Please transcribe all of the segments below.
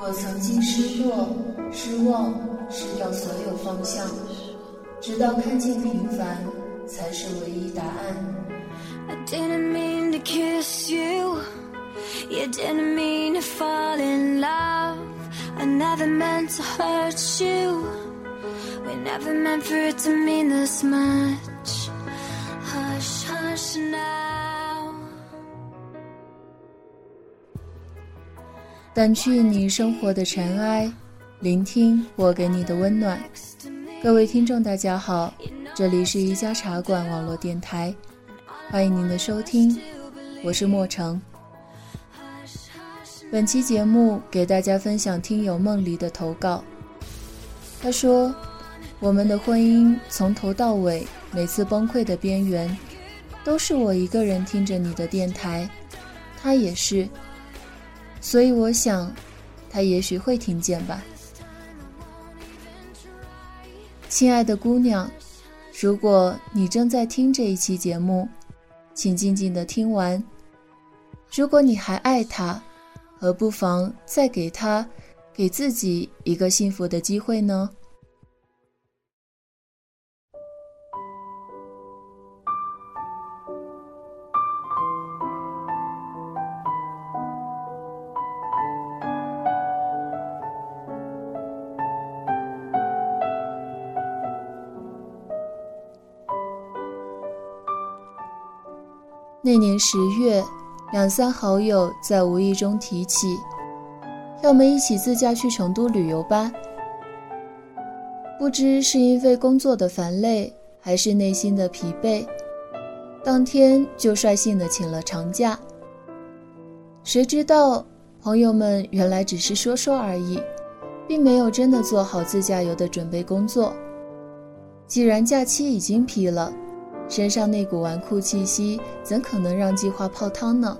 我曾经失落、失望、失掉所有方向，直到看见平凡才是唯一答案。I didn't mean to kiss you. You didn't mean to fall in love. I never meant to hurt you. We never meant for it to mean this much. Hush, hush now. 掸去你生活的尘埃，聆听我给你的温暖。各位听众，大家好，这里是一家茶馆网络电台，欢迎您的收听，我是莫成。本期节目给大家分享听友梦里的投稿。他说：“我们的婚姻从头到尾，每次崩溃的边缘，都是我一个人听着你的电台，他也是。所以我想，他也许会听见吧。”亲爱的姑娘，如果你正在听这一期节目，请静静的听完。如果你还爱他，何不妨再给他，给自己一个幸福的机会呢？年十月。两三好友在无意中提起，要么一起自驾去成都旅游吧。不知是因为工作的烦累，还是内心的疲惫，当天就率性的请了长假。谁知道朋友们原来只是说说而已，并没有真的做好自驾游的准备工作。既然假期已经批了。身上那股纨绔气息，怎可能让计划泡汤呢？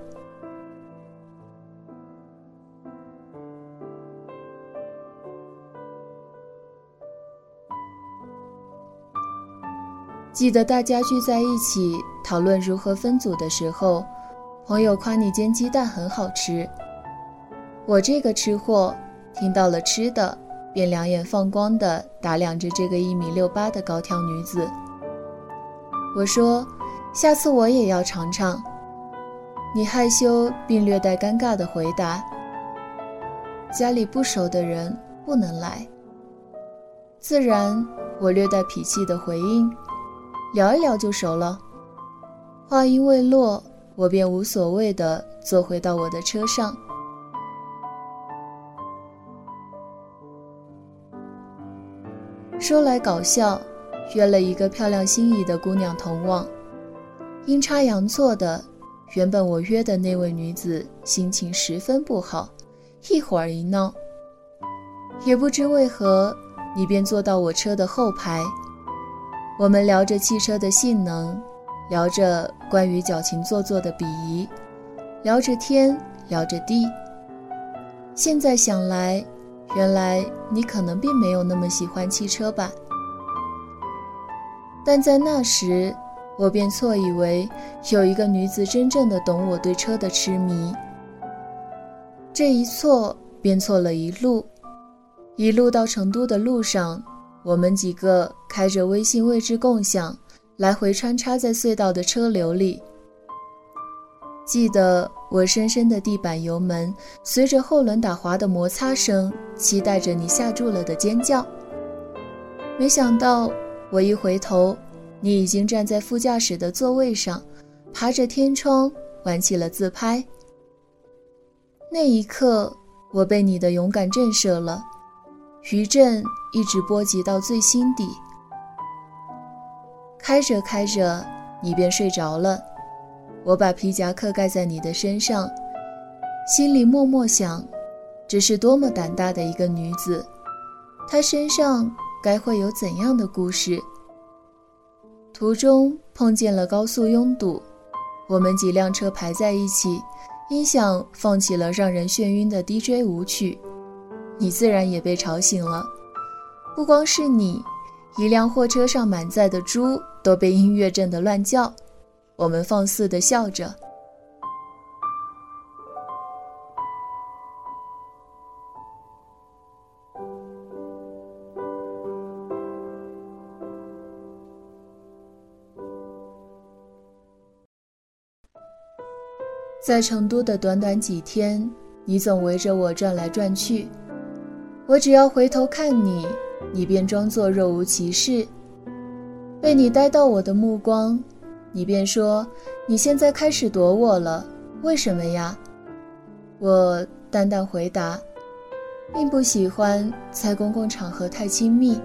记得大家聚在一起讨论如何分组的时候，朋友夸你煎鸡蛋很好吃。我这个吃货听到了吃的，便两眼放光的打量着这个一米六八的高挑女子。我说：“下次我也要尝尝。”你害羞并略带尴尬的回答：“家里不熟的人不能来。”自然，我略带脾气的回应：“聊一聊就熟了。”话音未落，我便无所谓的坐回到我的车上。说来搞笑。约了一个漂亮心仪的姑娘同往，阴差阳错的，原本我约的那位女子心情十分不好，一会儿一闹，也不知为何，你便坐到我车的后排。我们聊着汽车的性能，聊着关于矫情做作的鄙夷，聊着天，聊着地。现在想来，原来你可能并没有那么喜欢汽车吧。但在那时，我便错以为有一个女子真正的懂我对车的痴迷。这一错便错了一路，一路到成都的路上，我们几个开着微信位置共享，来回穿插在隧道的车流里。记得我深深的地板油门，随着后轮打滑的摩擦声，期待着你下住了的尖叫。没想到。我一回头，你已经站在副驾驶的座位上，爬着天窗玩起了自拍。那一刻，我被你的勇敢震慑了，余震一直波及到最心底。开着开着，你便睡着了，我把皮夹克盖在你的身上，心里默默想：这是多么胆大的一个女子，她身上。该会有怎样的故事？途中碰见了高速拥堵，我们几辆车排在一起，音响放起了让人眩晕的 DJ 舞曲，你自然也被吵醒了。不光是你，一辆货车上满载的猪都被音乐震得乱叫。我们放肆地笑着。在成都的短短几天，你总围着我转来转去，我只要回头看你，你便装作若无其事。被你呆到我的目光，你便说：“你现在开始躲我了，为什么呀？”我淡淡回答：“并不喜欢在公共场合太亲密。”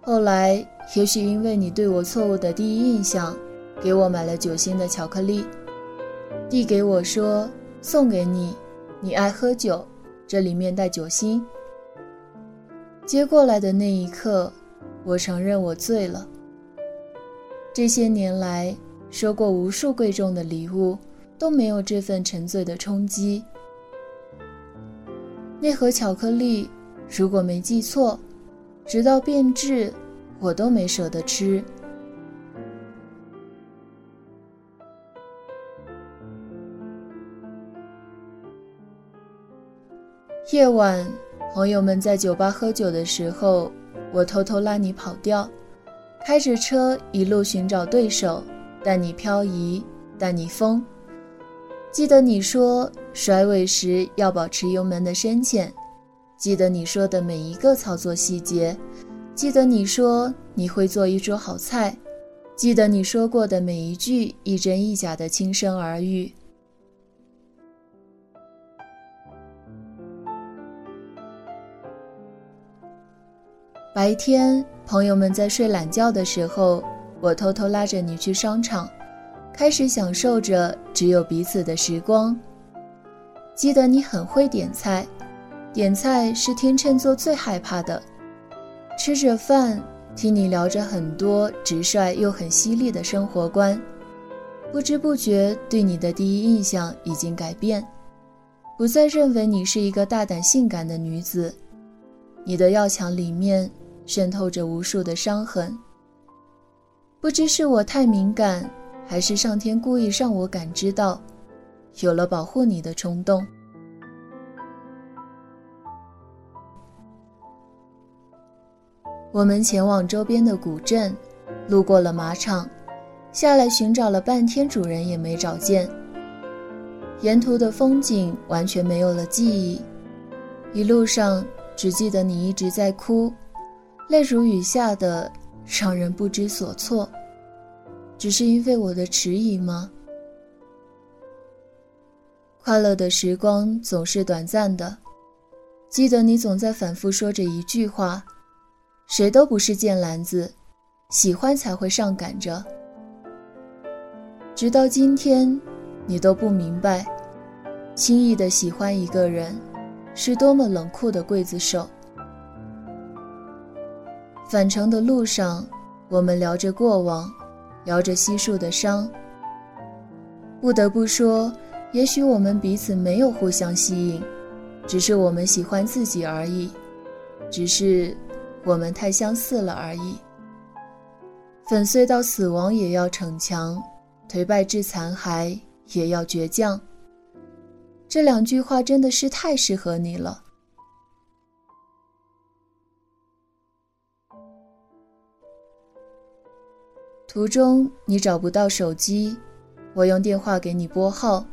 后来，也许因为你对我错误的第一印象。给我买了酒心的巧克力，递给我说：“送给你，你爱喝酒，这里面带酒心。”接过来的那一刻，我承认我醉了。这些年来，收过无数贵重的礼物，都没有这份沉醉的冲击。那盒巧克力，如果没记错，直到变质，我都没舍得吃。夜晚，朋友们在酒吧喝酒的时候，我偷偷拉你跑掉，开着车一路寻找对手，带你漂移，带你疯。记得你说甩尾时要保持油门的深浅，记得你说的每一个操作细节，记得你说你会做一桌好菜，记得你说过的每一句一真一假的轻声耳语。白天，朋友们在睡懒觉的时候，我偷偷拉着你去商场，开始享受着只有彼此的时光。记得你很会点菜，点菜是天秤座最害怕的。吃着饭，听你聊着很多直率又很犀利的生活观，不知不觉对你的第一印象已经改变，不再认为你是一个大胆性感的女子。你的要强里面。渗透着无数的伤痕。不知是我太敏感，还是上天故意让我感知到，有了保护你的冲动。我们前往周边的古镇，路过了马场，下来寻找了半天，主人也没找见。沿途的风景完全没有了记忆，一路上只记得你一直在哭。泪如雨下的，让人不知所措。只是因为我的迟疑吗？快乐的时光总是短暂的。记得你总在反复说着一句话：“谁都不是贱篮子，喜欢才会上赶着。”直到今天，你都不明白，轻易的喜欢一个人，是多么冷酷的刽子手。返程的路上，我们聊着过往，聊着悉数的伤。不得不说，也许我们彼此没有互相吸引，只是我们喜欢自己而已，只是我们太相似了而已。粉碎到死亡也要逞强，颓败至残骸也要倔强。这两句话真的是太适合你了。途中你找不到手机，我用电话给你拨号，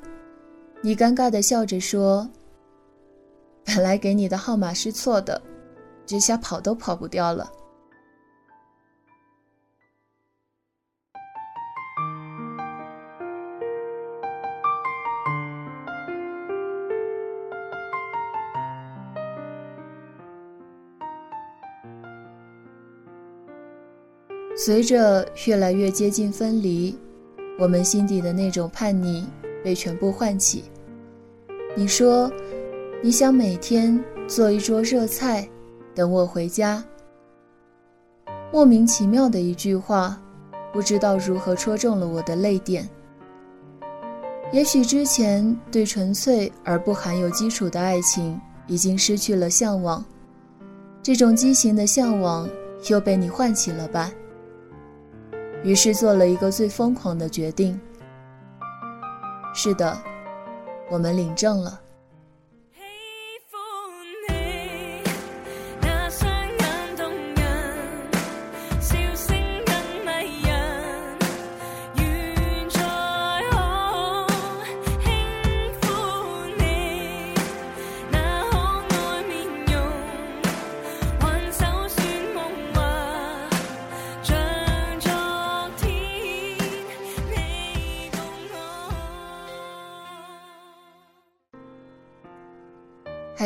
你尴尬的笑着说：“本来给你的号码是错的，这下跑都跑不掉了。”随着越来越接近分离，我们心底的那种叛逆被全部唤起。你说，你想每天做一桌热菜，等我回家。莫名其妙的一句话，不知道如何戳中了我的泪点。也许之前对纯粹而不含有基础的爱情已经失去了向往，这种畸形的向往又被你唤起了吧？于是做了一个最疯狂的决定。是的，我们领证了。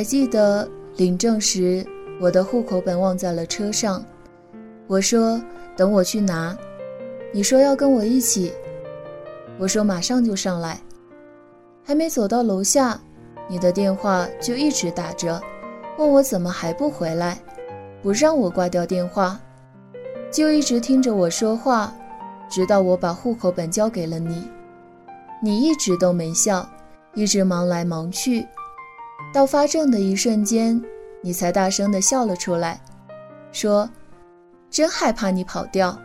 还记得领证时，我的户口本忘在了车上。我说等我去拿，你说要跟我一起，我说马上就上来。还没走到楼下，你的电话就一直打着，问我怎么还不回来，不让我挂掉电话，就一直听着我说话，直到我把户口本交给了你。你一直都没笑，一直忙来忙去。到发证的一瞬间，你才大声的笑了出来，说：“真害怕你跑掉。”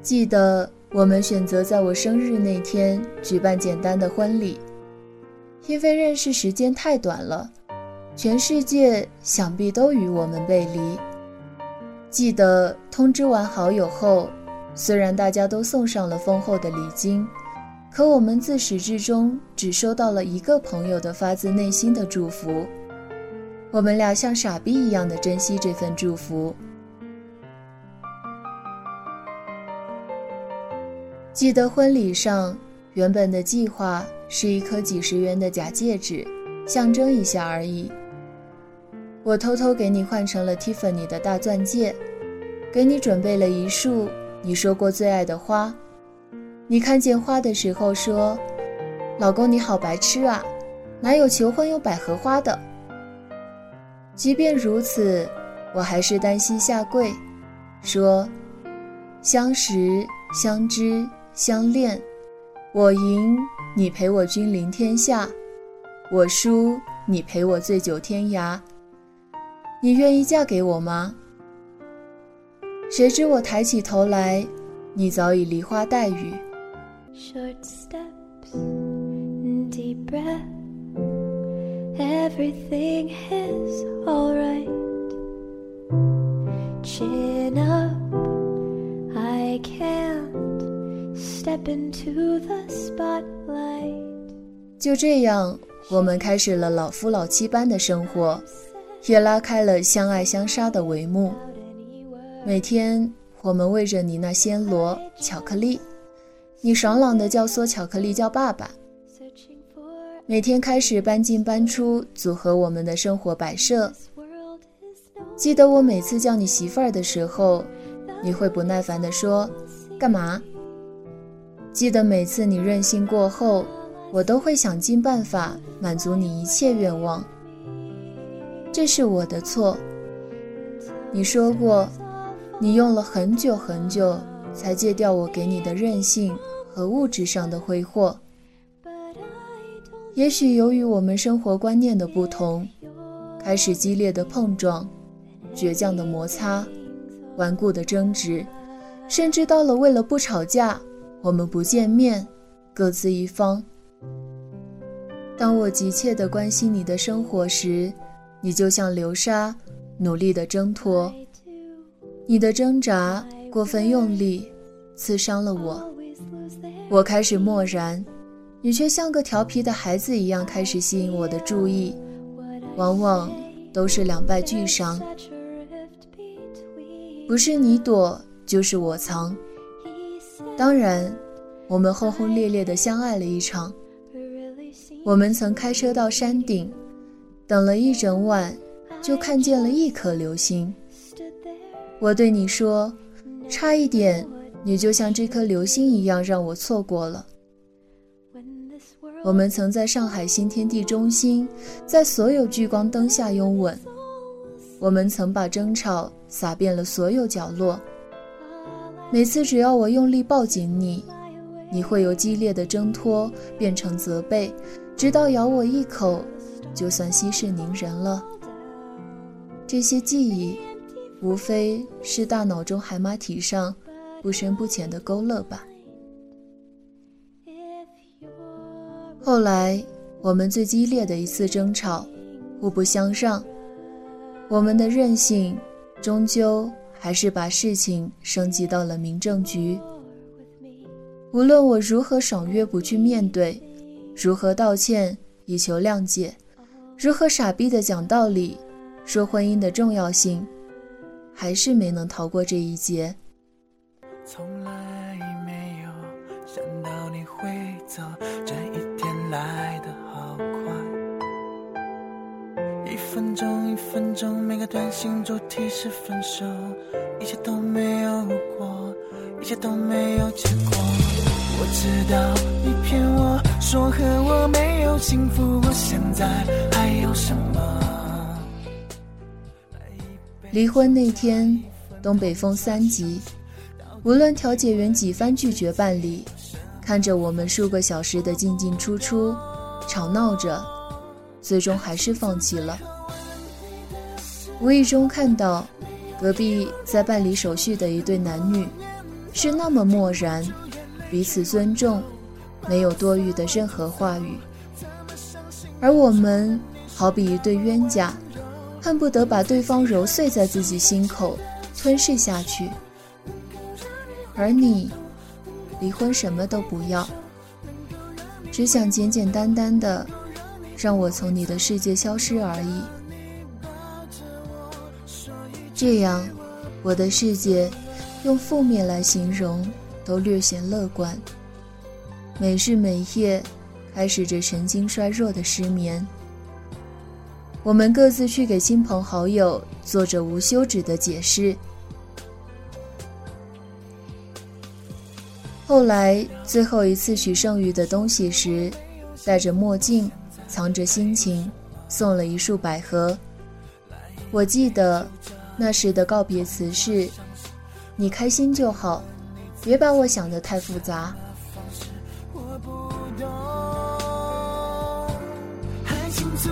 记得我们选择在我生日那天举办简单的婚礼，因为认识时间太短了，全世界想必都与我们背离。记得通知完好友后。虽然大家都送上了丰厚的礼金，可我们自始至终只收到了一个朋友的发自内心的祝福。我们俩像傻逼一样的珍惜这份祝福。记得婚礼上，原本的计划是一颗几十元的假戒指，象征一下而已。我偷偷给你换成了 Tiffany 的大钻戒，给你准备了一束。你说过最爱的花，你看见花的时候说：“老公你好白痴啊，哪有求婚用百合花的？”即便如此，我还是单膝下跪，说：“相识、相知、相恋，我赢你陪我君临天下，我输你陪我醉酒天涯。你愿意嫁给我吗？”谁知我抬起头来，你早已梨花带雨。Short steps, deep breath, everything is alright. Chin up, I can't step into the spotlight. 就这样，我们开始了老夫老妻般的生活，也拉开了相爱相杀的帷幕。每天，我们喂着你那暹罗巧克力，你爽朗的叫嗦巧克力叫爸爸。每天开始搬进搬出，组合我们的生活摆设。记得我每次叫你媳妇儿的时候，你会不耐烦地说：“干嘛？”记得每次你任性过后，我都会想尽办法满足你一切愿望。这是我的错。你说过。你用了很久很久才戒掉我给你的任性和物质上的挥霍。也许由于我们生活观念的不同，开始激烈的碰撞、倔强的摩擦、顽固的争执，甚至到了为了不吵架，我们不见面，各自一方。当我急切地关心你的生活时，你就像流沙，努力地挣脱。你的挣扎过分用力，刺伤了我。我开始漠然，你却像个调皮的孩子一样开始吸引我的注意，往往都是两败俱伤。不是你躲，就是我藏。当然，我们轰轰烈烈地相爱了一场。我们曾开车到山顶，等了一整晚，就看见了一颗流星。我对你说，差一点，你就像这颗流星一样让我错过了。我们曾在上海新天地中心，在所有聚光灯下拥吻。我们曾把争吵撒遍了所有角落。每次只要我用力抱紧你，你会由激烈的挣脱变成责备，直到咬我一口，就算息事宁人了。这些记忆。无非是大脑中海马体上不深不浅的勾勒吧。后来，我们最激烈的一次争吵，互不相让，我们的任性终究还是把事情升级到了民政局。无论我如何爽约不去面对，如何道歉以求谅解，如何傻逼的讲道理，说婚姻的重要性。还是没能逃过这一劫。从来没有想到你会走，这一天来的好快。一分钟一分钟，每个短信主题是分手，一切都没有过，一切都没有结果。我知道你骗我说和我没有幸福，我现在还有什么？离婚那天，东北风三级，无论调解员几番拒绝办理，看着我们数个小时的进进出出，吵闹着，最终还是放弃了。无意中看到，隔壁在办理手续的一对男女，是那么漠然，彼此尊重，没有多余的任何话语，而我们好比一对冤家。恨不得把对方揉碎在自己心口，吞噬下去。而你，离婚什么都不要，只想简简单单的让我从你的世界消失而已。这样，我的世界用负面来形容都略显乐观。每日每夜，开始着神经衰弱的失眠。我们各自去给亲朋好友做着无休止的解释。后来最后一次取剩余的东西时，戴着墨镜，藏着心情，送了一束百合。我记得那时的告别词是：“你开心就好，别把我想得太复杂。”爱情最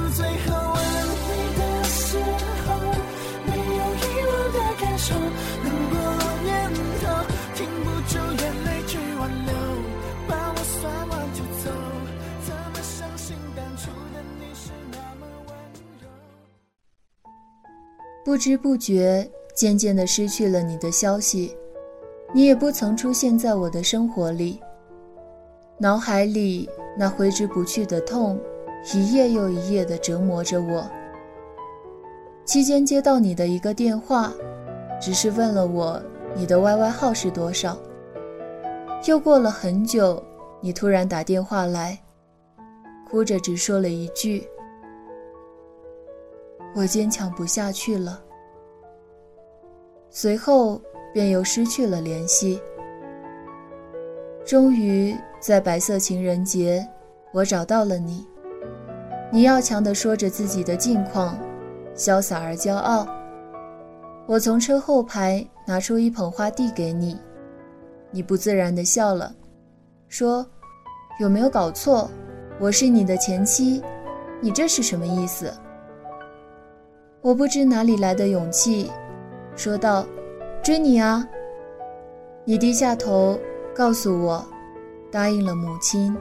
不知不觉，渐渐的失去了你的消息，你也不曾出现在我的生活里。脑海里那挥之不去的痛，一夜又一夜的折磨着我。期间接到你的一个电话，只是问了我你的 YY 号是多少。又过了很久，你突然打电话来，哭着只说了一句。我坚强不下去了，随后便又失去了联系。终于在白色情人节，我找到了你。你要强地说着自己的近况，潇洒而骄傲。我从车后排拿出一捧花递给你，你不自然地笑了，说：“有没有搞错？我是你的前妻，你这是什么意思？”我不知哪里来的勇气，说道：“追你啊！”你低下头，告诉我，答应了母亲，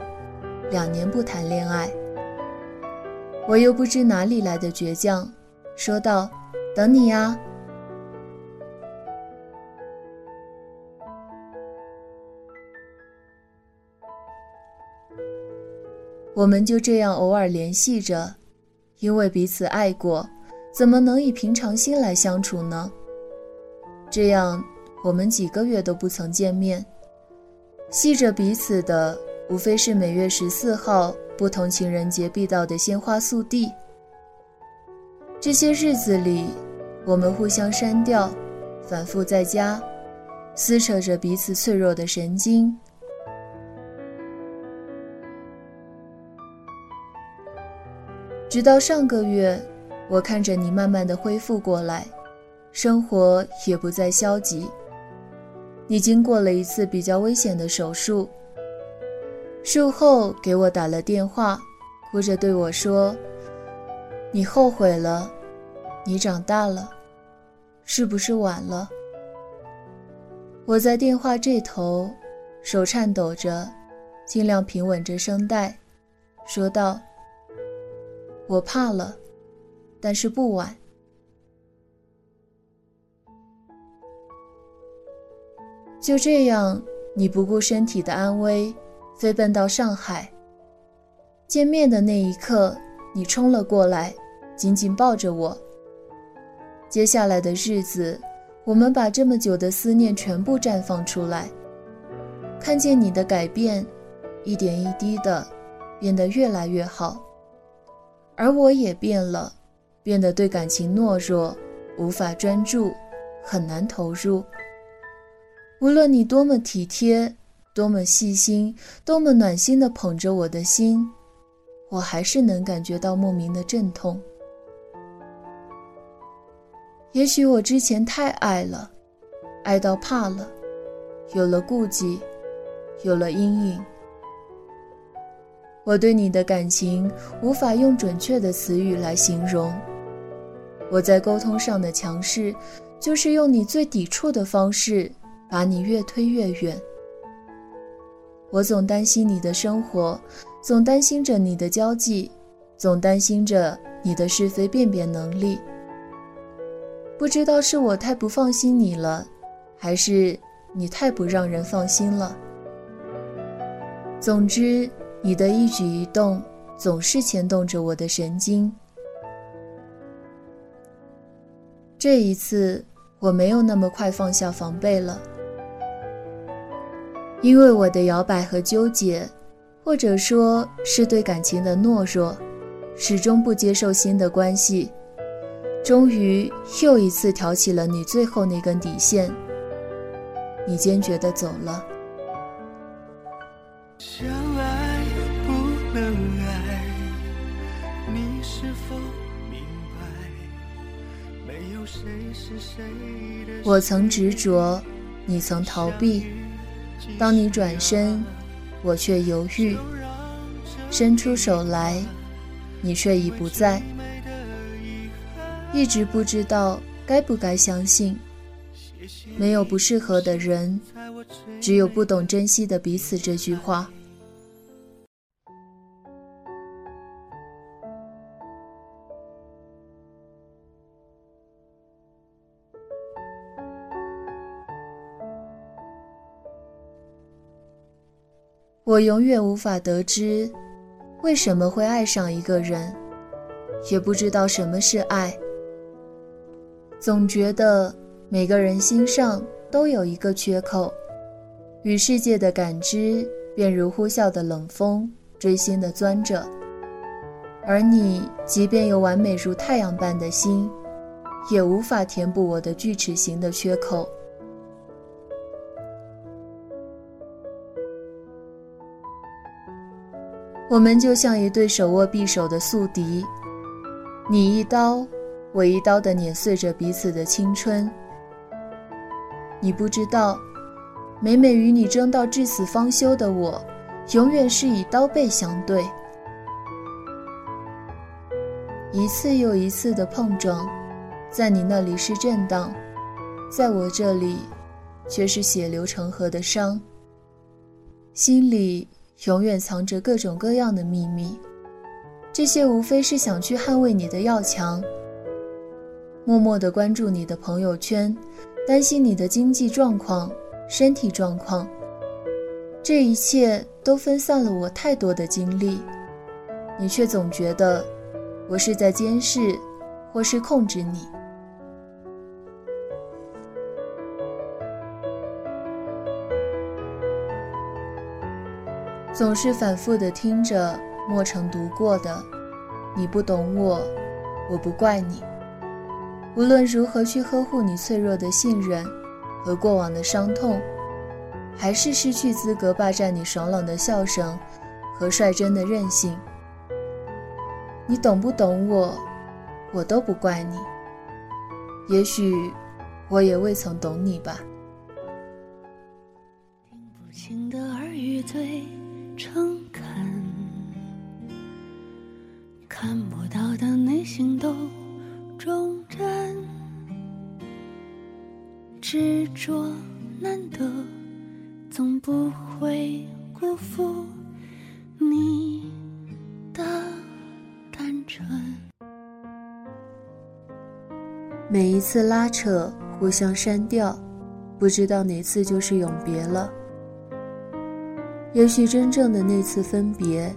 两年不谈恋爱。我又不知哪里来的倔强，说道：“等你呀。”我们就这样偶尔联系着，因为彼此爱过。怎么能以平常心来相处呢？这样，我们几个月都不曾见面，系着彼此的无非是每月十四号不同情人节必到的鲜花速递。这些日子里，我们互相删掉，反复在家，撕扯着彼此脆弱的神经，直到上个月。我看着你慢慢的恢复过来，生活也不再消极。你经过了一次比较危险的手术，术后给我打了电话，哭着对我说：“你后悔了，你长大了，是不是晚了？”我在电话这头，手颤抖着，尽量平稳着声带，说道：“我怕了。”但是不晚。就这样，你不顾身体的安危，飞奔到上海。见面的那一刻，你冲了过来，紧紧抱着我。接下来的日子，我们把这么久的思念全部绽放出来。看见你的改变，一点一滴的变得越来越好，而我也变了，变得对感情懦弱，无法专注，很难投入。无论你多么体贴，多么细心，多么暖心的捧着我的心，我还是能感觉到莫名的阵痛。也许我之前太爱了，爱到怕了，有了顾忌，有了阴影。我对你的感情无法用准确的词语来形容。我在沟通上的强势，就是用你最抵触的方式，把你越推越远。我总担心你的生活，总担心着你的交际，总担心着你的是非辨别能力。不知道是我太不放心你了，还是你太不让人放心了。总之。你的一举一动总是牵动着我的神经。这一次，我没有那么快放下防备了，因为我的摇摆和纠结，或者说是对感情的懦弱，始终不接受新的关系，终于又一次挑起了你最后那根底线。你坚决的走了。我曾执着，你曾逃避。当你转身，我却犹豫；伸出手来，你却已不在。一直不知道该不该相信，没有不适合的人，只有不懂珍惜的彼此。这句话。我永远无法得知，为什么会爱上一个人，也不知道什么是爱。总觉得每个人心上都有一个缺口，与世界的感知便如呼啸的冷风，锥心的钻着。而你即便有完美如太阳般的心，也无法填补我的锯齿形的缺口。我们就像一对手握匕首的宿敌，你一刀，我一刀的碾碎着彼此的青春。你不知道，每每与你争到至死方休的我，永远是以刀背相对。一次又一次的碰撞，在你那里是震荡，在我这里，却是血流成河的伤。心里。永远藏着各种各样的秘密，这些无非是想去捍卫你的要强。默默地关注你的朋友圈，担心你的经济状况、身体状况，这一切都分散了我太多的精力。你却总觉得我是在监视，或是控制你。总是反复的听着莫成读过的，你不懂我，我不怪你。无论如何去呵护你脆弱的信任和过往的伤痛，还是失去资格霸占你爽朗的笑声和率真的任性。你懂不懂我，我都不怪你。也许我也未曾懂你吧。听不清的耳语最。诚恳，看不到的内心都忠贞，执着难得，总不会辜负你的单纯。每一次拉扯，互相删掉，不知道哪次就是永别了。也许真正的那次分别，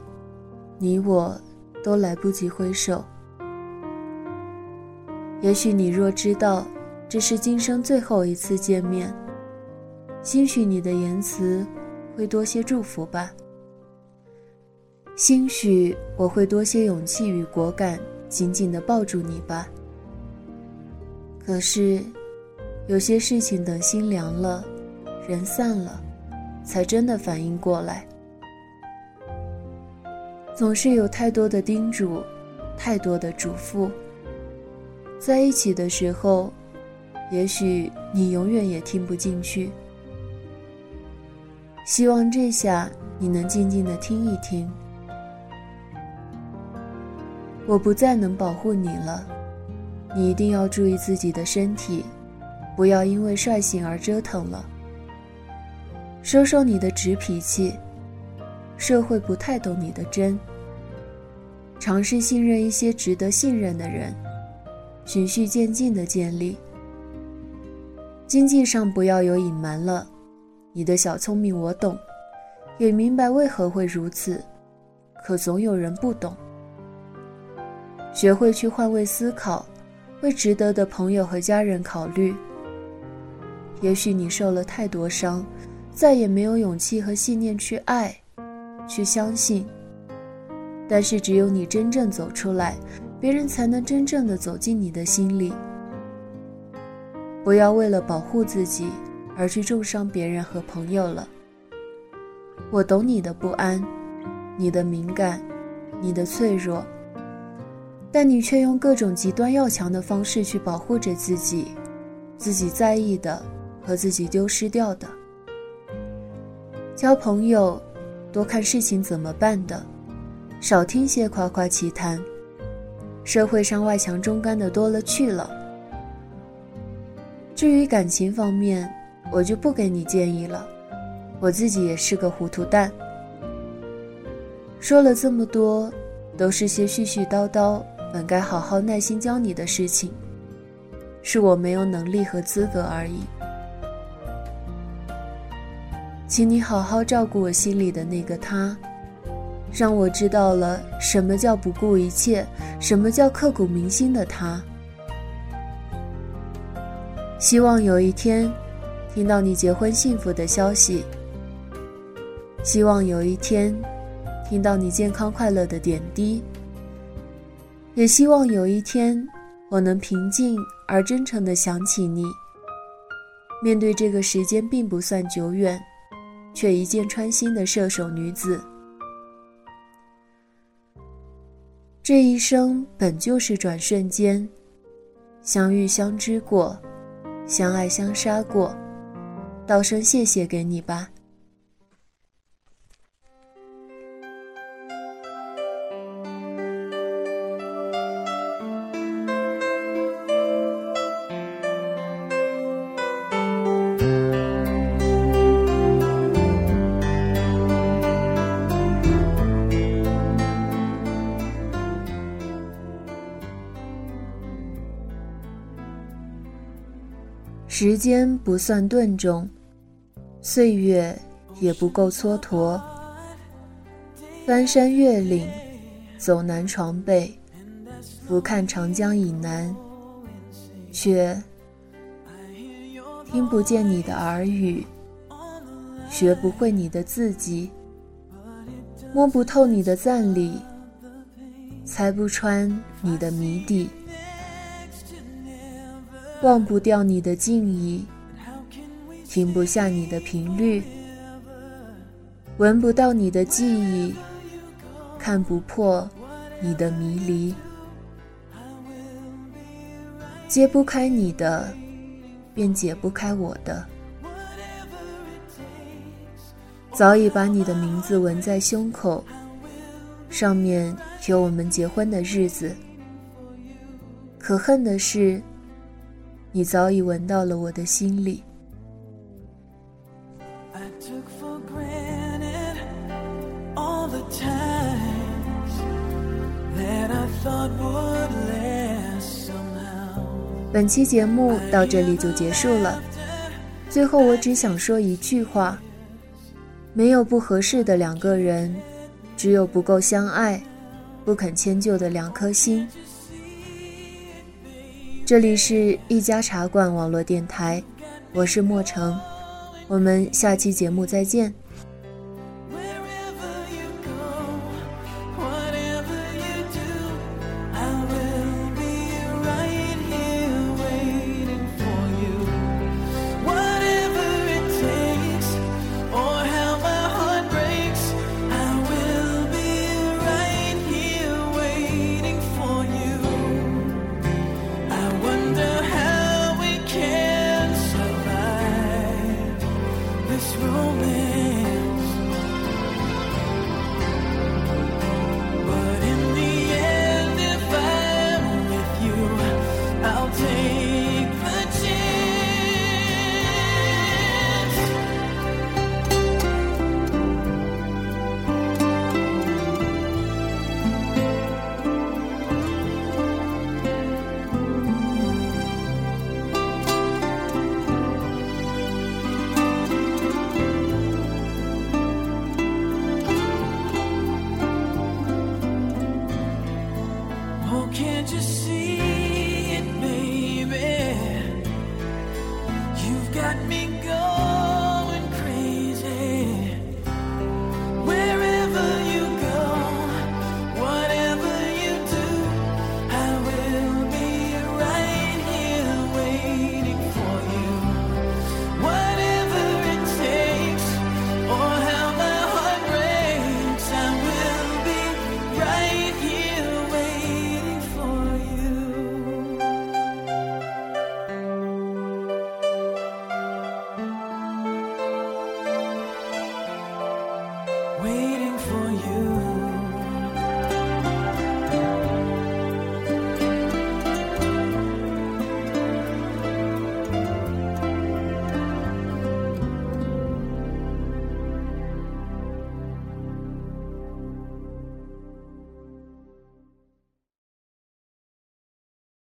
你我都来不及挥手。也许你若知道这是今生最后一次见面，兴许你的言辞会多些祝福吧。兴许我会多些勇气与果敢，紧紧地抱住你吧。可是，有些事情等心凉了，人散了，才真的反应过来。总是有太多的叮嘱，太多的嘱咐。在一起的时候，也许你永远也听不进去。希望这下你能静静的听一听。我不再能保护你了，你一定要注意自己的身体，不要因为率性而折腾了。收收你的直脾气。社会不太懂你的真。尝试信任一些值得信任的人，循序渐进的建立。经济上不要有隐瞒了，你的小聪明我懂，也明白为何会如此，可总有人不懂。学会去换位思考，为值得的朋友和家人考虑。也许你受了太多伤，再也没有勇气和信念去爱。去相信，但是只有你真正走出来，别人才能真正的走进你的心里。不要为了保护自己而去重伤别人和朋友了。我懂你的不安，你的敏感，你的脆弱，但你却用各种极端要强的方式去保护着自己，自己在意的和自己丢失掉的。交朋友。多看事情怎么办的，少听些夸夸其谈。社会上外强中干的多了去了。至于感情方面，我就不给你建议了。我自己也是个糊涂蛋。说了这么多，都是些絮絮叨叨，本该好好耐心教你的事情，是我没有能力和资格而已。请你好好照顾我心里的那个他，让我知道了什么叫不顾一切，什么叫刻骨铭心的他。希望有一天，听到你结婚幸福的消息。希望有一天，听到你健康快乐的点滴。也希望有一天，我能平静而真诚地想起你。面对这个时间并不算久远。却一箭穿心的射手女子，这一生本就是转瞬间，相遇相知过，相爱相杀过，道声谢谢给你吧。时间不算顿重，岁月也不够蹉跎。翻山越岭，走南闯北，俯瞰长江以南，却听不见你的耳语，学不会你的字迹，摸不透你的赞礼，猜不穿你的谜底。忘不掉你的敬意，停不下你的频率，闻不到你的记忆，看不破你的迷离，揭不开你的，便解不开我的。早已把你的名字纹在胸口，上面有我们结婚的日子。可恨的是。你早已闻到了我的心里。本期节目到这里就结束了。最后，我只想说一句话：没有不合适的两个人，只有不够相爱、不肯迁就的两颗心。这里是一家茶馆网络电台，我是莫成，我们下期节目再见。